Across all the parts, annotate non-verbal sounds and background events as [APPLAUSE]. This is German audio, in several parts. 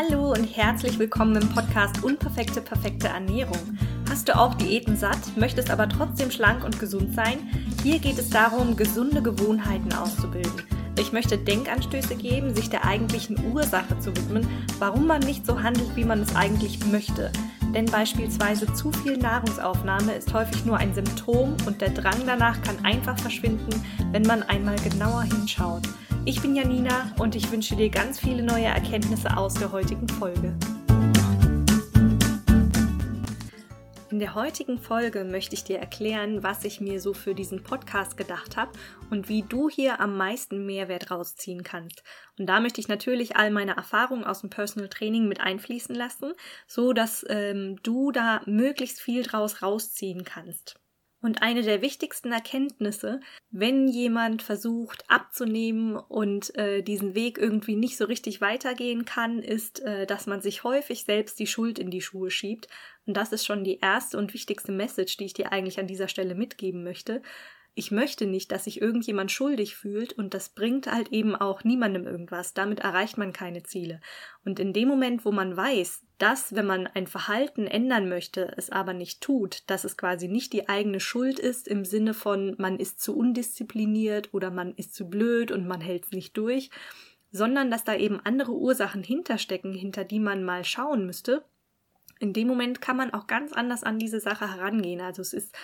Hallo und herzlich willkommen im Podcast Unperfekte, perfekte Ernährung. Hast du auch Diäten satt, möchtest aber trotzdem schlank und gesund sein? Hier geht es darum, gesunde Gewohnheiten auszubilden. Ich möchte Denkanstöße geben, sich der eigentlichen Ursache zu widmen, warum man nicht so handelt, wie man es eigentlich möchte. Denn beispielsweise zu viel Nahrungsaufnahme ist häufig nur ein Symptom und der Drang danach kann einfach verschwinden, wenn man einmal genauer hinschaut. Ich bin Janina und ich wünsche dir ganz viele neue Erkenntnisse aus der heutigen Folge. In der heutigen Folge möchte ich dir erklären, was ich mir so für diesen Podcast gedacht habe und wie du hier am meisten Mehrwert rausziehen kannst. Und da möchte ich natürlich all meine Erfahrungen aus dem Personal Training mit einfließen lassen, so dass ähm, du da möglichst viel draus rausziehen kannst. Und eine der wichtigsten Erkenntnisse, wenn jemand versucht abzunehmen und äh, diesen Weg irgendwie nicht so richtig weitergehen kann, ist, äh, dass man sich häufig selbst die Schuld in die Schuhe schiebt. Und das ist schon die erste und wichtigste Message, die ich dir eigentlich an dieser Stelle mitgeben möchte ich möchte nicht, dass sich irgendjemand schuldig fühlt und das bringt halt eben auch niemandem irgendwas. Damit erreicht man keine Ziele. Und in dem Moment, wo man weiß, dass, wenn man ein Verhalten ändern möchte, es aber nicht tut, dass es quasi nicht die eigene Schuld ist im Sinne von, man ist zu undiszipliniert oder man ist zu blöd und man hält es nicht durch, sondern dass da eben andere Ursachen hinterstecken, hinter die man mal schauen müsste. In dem Moment kann man auch ganz anders an diese Sache herangehen. Also es ist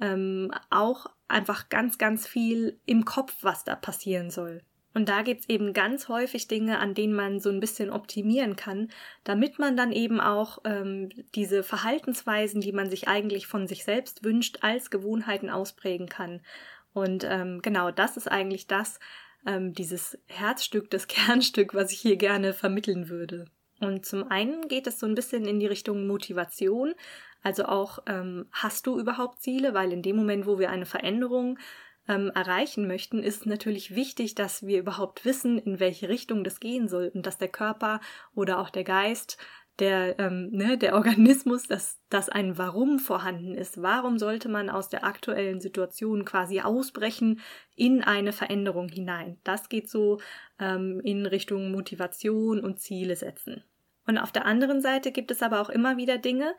ähm, auch einfach ganz, ganz viel im Kopf, was da passieren soll. Und da gibt's eben ganz häufig Dinge, an denen man so ein bisschen optimieren kann, damit man dann eben auch ähm, diese Verhaltensweisen, die man sich eigentlich von sich selbst wünscht, als Gewohnheiten ausprägen kann. Und ähm, genau das ist eigentlich das, ähm, dieses Herzstück, das [LAUGHS] Kernstück, was ich hier gerne vermitteln würde. Und zum einen geht es so ein bisschen in die Richtung Motivation, also auch, ähm, hast du überhaupt Ziele? Weil in dem Moment, wo wir eine Veränderung ähm, erreichen möchten, ist natürlich wichtig, dass wir überhaupt wissen, in welche Richtung das gehen soll und dass der Körper oder auch der Geist, der, ähm, ne, der Organismus, dass, dass ein Warum vorhanden ist. Warum sollte man aus der aktuellen Situation quasi ausbrechen in eine Veränderung hinein? Das geht so ähm, in Richtung Motivation und Ziele setzen. Und auf der anderen Seite gibt es aber auch immer wieder Dinge,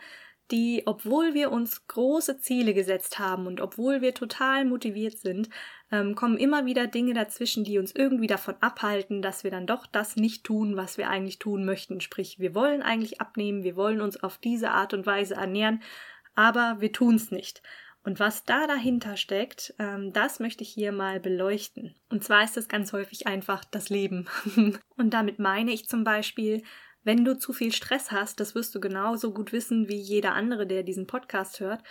die, obwohl wir uns große Ziele gesetzt haben und obwohl wir total motiviert sind, ähm, kommen immer wieder Dinge dazwischen, die uns irgendwie davon abhalten, dass wir dann doch das nicht tun, was wir eigentlich tun möchten. Sprich, wir wollen eigentlich abnehmen, wir wollen uns auf diese Art und Weise ernähren, aber wir tun es nicht. Und was da dahinter steckt, ähm, das möchte ich hier mal beleuchten. Und zwar ist es ganz häufig einfach das Leben. [LAUGHS] und damit meine ich zum Beispiel, wenn du zu viel Stress hast, das wirst du genauso gut wissen wie jeder andere, der diesen Podcast hört.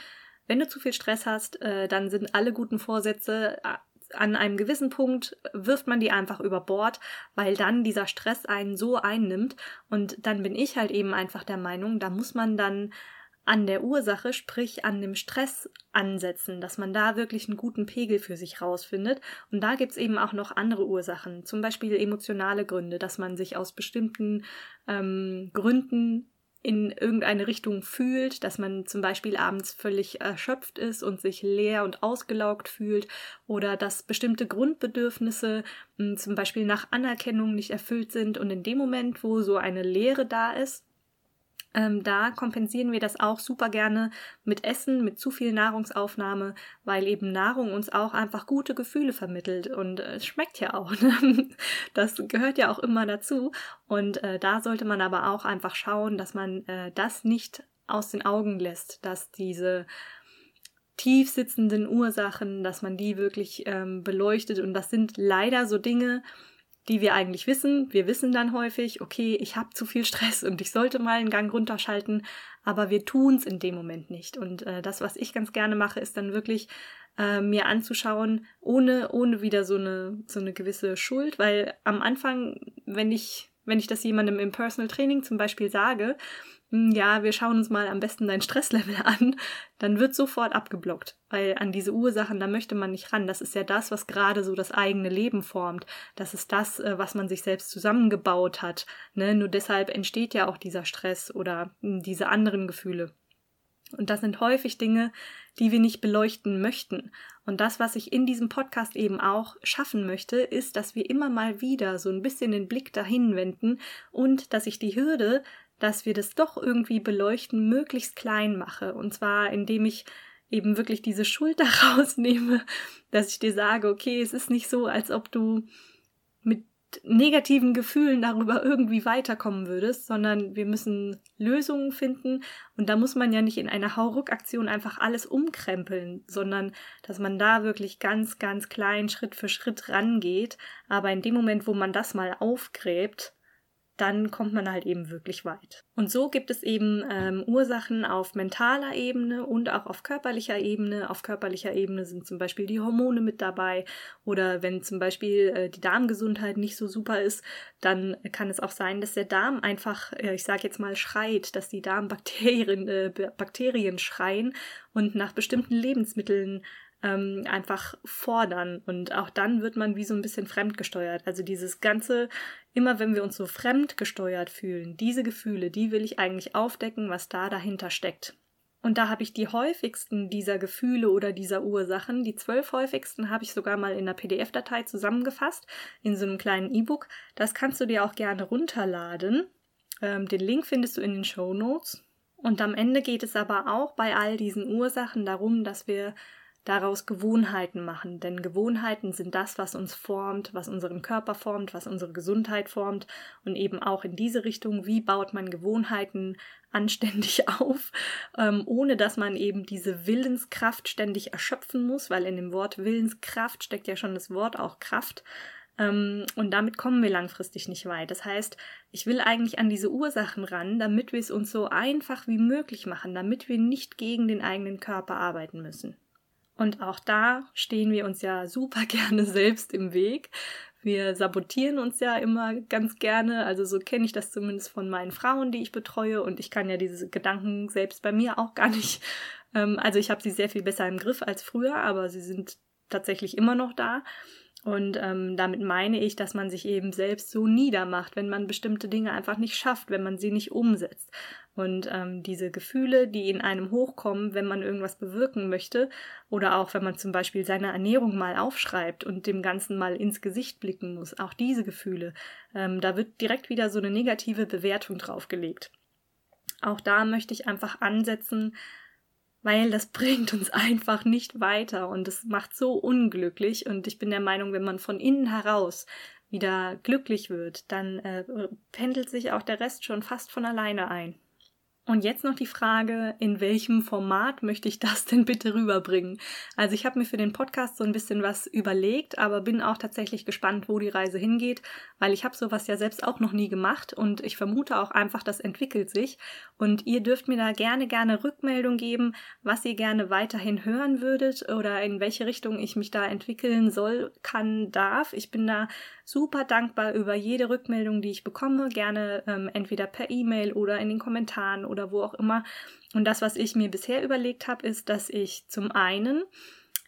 Wenn du zu viel Stress hast, äh, dann sind alle guten Vorsätze äh, an einem gewissen Punkt wirft man die einfach über Bord, weil dann dieser Stress einen so einnimmt. Und dann bin ich halt eben einfach der Meinung, da muss man dann an der Ursache, sprich an dem Stress ansetzen, dass man da wirklich einen guten Pegel für sich rausfindet. Und da gibt's eben auch noch andere Ursachen, zum Beispiel emotionale Gründe, dass man sich aus bestimmten ähm, Gründen in irgendeine Richtung fühlt, dass man zum Beispiel abends völlig erschöpft ist und sich leer und ausgelaugt fühlt oder dass bestimmte Grundbedürfnisse hm, zum Beispiel nach Anerkennung nicht erfüllt sind und in dem Moment, wo so eine Leere da ist, ähm, da kompensieren wir das auch super gerne mit Essen, mit zu viel Nahrungsaufnahme, weil eben Nahrung uns auch einfach gute Gefühle vermittelt und äh, es schmeckt ja auch. [LAUGHS] Ne? Das gehört ja auch immer dazu und äh, da sollte man aber auch einfach schauen, dass man äh, das nicht aus den Augen lässt, dass diese tief sitzenden Ursachen, dass man die wirklich ähm, beleuchtet und das sind leider so Dinge, die wir eigentlich wissen. Wir wissen dann häufig, okay, ich habe zu viel Stress und ich sollte mal einen Gang runterschalten, aber wir tun es in dem Moment nicht. Und äh, das, was ich ganz gerne mache, ist dann wirklich äh, mir anzuschauen, ohne, ohne wieder so eine, so eine gewisse Schuld, weil am Anfang, wenn ich, wenn ich das jemandem im Personal Training zum Beispiel sage, ja, wir schauen uns mal am besten dein Stresslevel [LAUGHS] an, dann wird sofort abgeblockt, weil an diese Ursachen, da möchte man nicht ran. Das ist ja das, was gerade so das eigene Leben formt. Das ist das, äh, was man sich selbst zusammengebaut hat. Ne? Nur deshalb entsteht ja auch dieser Stress oder hm, diese anderen Gefühle. Und das sind häufig Dinge, die wir nicht beleuchten möchten. Und das, was ich in diesem Podcast eben auch schaffen möchte, ist, dass wir immer mal wieder so ein bisschen den Blick dahin wenden und dass ich die Hürde, dass wir das doch irgendwie beleuchten, möglichst klein mache. Und zwar, indem ich eben wirklich diese Schuld [LAUGHS] da rausnehme, dass ich dir sage, okay, es ist nicht so, als ob du mit negativen Gefühlen darüber irgendwie weiterkommen würdest, sondern wir müssen Lösungen finden und da muss man ja nicht in einer Hauruck-Aktion einfach alles umkrempeln, sondern dass man da wirklich ganz, ganz klein Schritt für Schritt rangeht, aber in dem Moment, wo man das mal aufgräbt, dann kommt man halt eben wirklich weit. Und so gibt es eben ähm, Ursachen auf mentaler Ebene und auch auf körperlicher Ebene. Auf körperlicher Ebene sind zum Beispiel die Hormone mit dabei oder wenn zum Beispiel äh, die Darmgesundheit nicht so super ist, dann kann es auch sein, dass der Darm einfach, äh, ich sage jetzt mal, schreit, dass die Darmbakterien äh, Bakterien schreien und nach bestimmten Lebensmitteln ähm, einfach fordern. Und auch dann wird man wie so ein bisschen fremdgesteuert. Also dieses ganze, immer wenn wir uns so fremdgesteuert fühlen, diese Gefühle, die will ich eigentlich aufdecken, was da dahinter steckt. Und da habe ich die häufigsten dieser Gefühle oder dieser Ursachen, die zwölf häufigsten habe ich sogar mal in einer PDF-Datei zusammengefasst, in so einem kleinen E-Book. Das kannst du dir auch gerne runterladen. Ähm, den Link findest du in den Show Notes. Und am Ende geht es aber auch bei all diesen Ursachen darum, dass wir daraus Gewohnheiten machen. Denn Gewohnheiten sind das, was uns formt, was unseren Körper formt, was unsere Gesundheit formt. Und eben auch in diese Richtung, wie baut man Gewohnheiten [LAUGHS] anständig auf, ähm, ohne dass man eben diese Willenskraft ständig erschöpfen muss, weil in dem Wort Willenskraft steckt ja schon das Wort auch Kraft. Ähm, und damit kommen wir langfristig nicht weit. Das heißt, ich will eigentlich an diese Ursachen ran, damit wir es uns so einfach wie möglich machen, damit wir nicht gegen den eigenen Körper arbeiten müssen. Und auch da stehen wir uns ja super [LAUGHS] gerne selbst im Weg. Wir sabotieren uns ja immer ganz gerne. Also so kenne ich das zumindest von meinen Frauen, die ich betreue. Und ich kann ja diese Gedanken selbst bei mir auch gar nicht. [LAUGHS] Ähm, also ich habe sie sehr viel besser im Griff als früher, aber sie sind tatsächlich immer noch da. Und ähm, damit meine ich, dass man sich eben selbst so niedermacht, wenn man bestimmte Dinge einfach nicht schafft, wenn man sie nicht umsetzt. Und ähm, diese Gefühle, die in einem hochkommen, wenn man irgendwas bewirken möchte, oder auch wenn man zum Beispiel seine Ernährung mal aufschreibt und dem Ganzen mal ins Gesicht blicken muss, auch diese Gefühle, ähm, da wird direkt wieder so eine negative Bewertung draufgelegt. Auch da möchte ich einfach ansetzen, weil das [LAUGHS] bringt uns einfach nicht weiter und es macht so unglücklich. Und ich bin der Meinung, wenn man von innen heraus wieder glücklich wird, dann äh, pendelt sich auch der Rest schon fast von alleine ein. Und jetzt noch die Frage, in welchem Format möchte ich das denn bitte rüberbringen? Also ich habe mir für den Podcast so ein bisschen was überlegt, aber bin auch tatsächlich gespannt, wo die Reise hingeht, weil ich habe sowas ja selbst auch noch nie gemacht und ich vermute auch einfach, das entwickelt sich. Und ihr dürft mir da gerne, gerne Rückmeldung geben, was ihr gerne weiterhin hören würdet oder in welche Richtung ich mich da entwickeln soll, kann, darf. Ich bin da super dankbar über jede Rückmeldung, die ich bekomme, gerne ähm, entweder per E-Mail oder in den Kommentaren oder wo auch immer. Und das, was ich mir bisher überlegt habe, ist, dass ich zum einen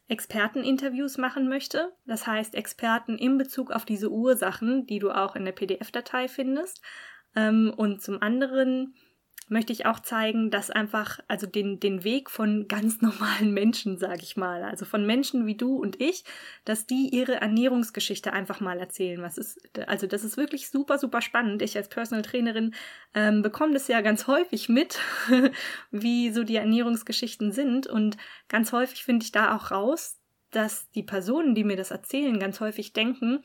Experteninterviews machen möchte. Das heißt, Experten in Bezug auf diese Ursachen, die du auch in der PDF-Datei findest. Ähm, und zum anderen möchte ich auch zeigen, dass einfach, also den, den Weg von ganz [LAUGHS] normalen Menschen, sage ich mal, also von Menschen wie du und ich, dass die ihre Ernährungsgeschichte einfach mal erzählen. Was ist, also das ist wirklich super, super spannend. Ich als Personal Trainerin ähm, bekomme das ja ganz häufig mit, [LAUGHS] wie so die Ernährungsgeschichten sind. Und ganz häufig finde ich da auch raus, dass die Personen, die mir das erzählen, ganz häufig denken,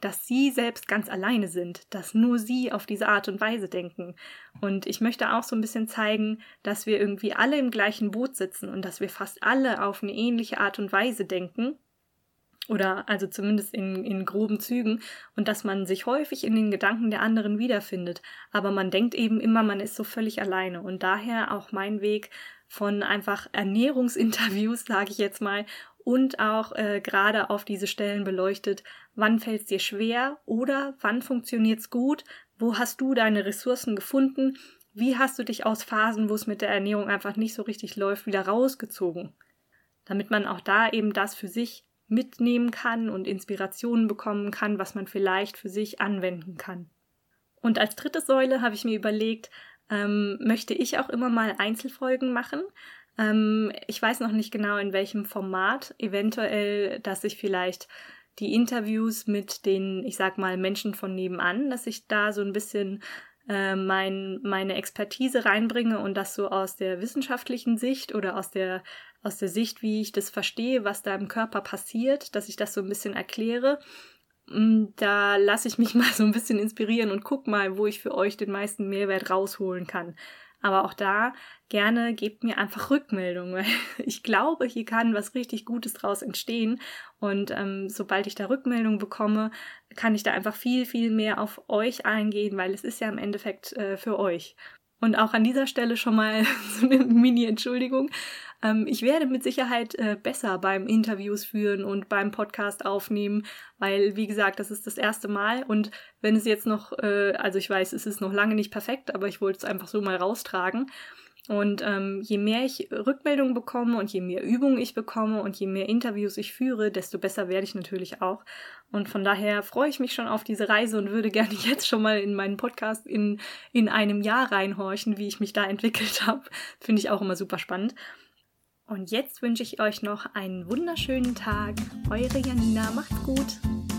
dass sie selbst ganz alleine sind, dass nur sie auf diese Art und Weise denken. Und ich möchte auch so ein bisschen zeigen, dass wir irgendwie alle im gleichen Boot sitzen und dass wir fast alle auf eine ähnliche Art und Weise denken. Oder also zumindest in, in groben Zügen und dass man sich häufig in den Gedanken der anderen wiederfindet. Aber man denkt eben immer, man ist so völlig alleine. Und daher auch mein Weg von einfach Ernährungsinterviews, [LAUGHS] sage ich jetzt mal, und auch äh, gerade auf diese Stellen beleuchtet, wann fällt es dir schwer oder wann funktioniert es gut, wo hast du deine Ressourcen gefunden, wie hast du dich aus Phasen, wo es mit der Ernährung einfach nicht so richtig läuft, wieder rausgezogen, damit man auch da eben das für sich mitnehmen kann und Inspirationen bekommen kann, was man vielleicht für sich anwenden kann. Und als dritte Säule habe ich mir überlegt, ähm, möchte ich auch immer mal Einzelfolgen machen. Ähm, ich weiß noch nicht genau in welchem Format. Eventuell, dass ich vielleicht die Interviews mit den, ich sag mal, Menschen von nebenan, dass ich da so ein bisschen äh, mein, meine Expertise reinbringe und das so aus der wissenschaftlichen Sicht oder aus der, aus der Sicht, wie ich das verstehe, was da im Körper passiert, dass ich das so ein bisschen erkläre. Mm, da lasse ich mich [LAUGHS] mal so ein bisschen inspirieren und guck mal, wo ich für euch den meisten Mehrwert rausholen kann. Aber auch da gerne gebt mir einfach Rückmeldung, [LAUGHS] weil ich glaube, hier kann was richtig Gutes draus entstehen. Und ähm, sobald ich da Rückmeldung bekomme, kann ich da einfach viel, viel mehr auf euch eingehen, weil es ist ja im Endeffekt äh, für euch. Und auch an dieser Stelle schon mal [LAUGHS] so eine Mini-Entschuldigung. Ähm, ich werde mit Sicherheit äh, besser beim Interviews führen und beim Podcast aufnehmen, weil, wie gesagt, das ist das erste Mal. Und wenn es jetzt noch, äh, also ich weiß, es ist noch lange nicht perfekt, aber ich wollte es einfach so mal raustragen. Und ähm, je mehr ich Rückmeldungen bekomme und je mehr Übungen ich bekomme und je mehr Interviews ich führe, desto besser werde ich natürlich auch. Und von daher freue ich mich schon auf diese Reise und würde [LAUGHS] gerne jetzt schon mal in meinen Podcast in, in einem Jahr reinhorchen, wie ich mich da entwickelt [LAUGHS] habe. Finde ich auch immer super spannend. Und jetzt wünsche ich euch noch einen wunderschönen Tag. Eure Janina, macht's gut.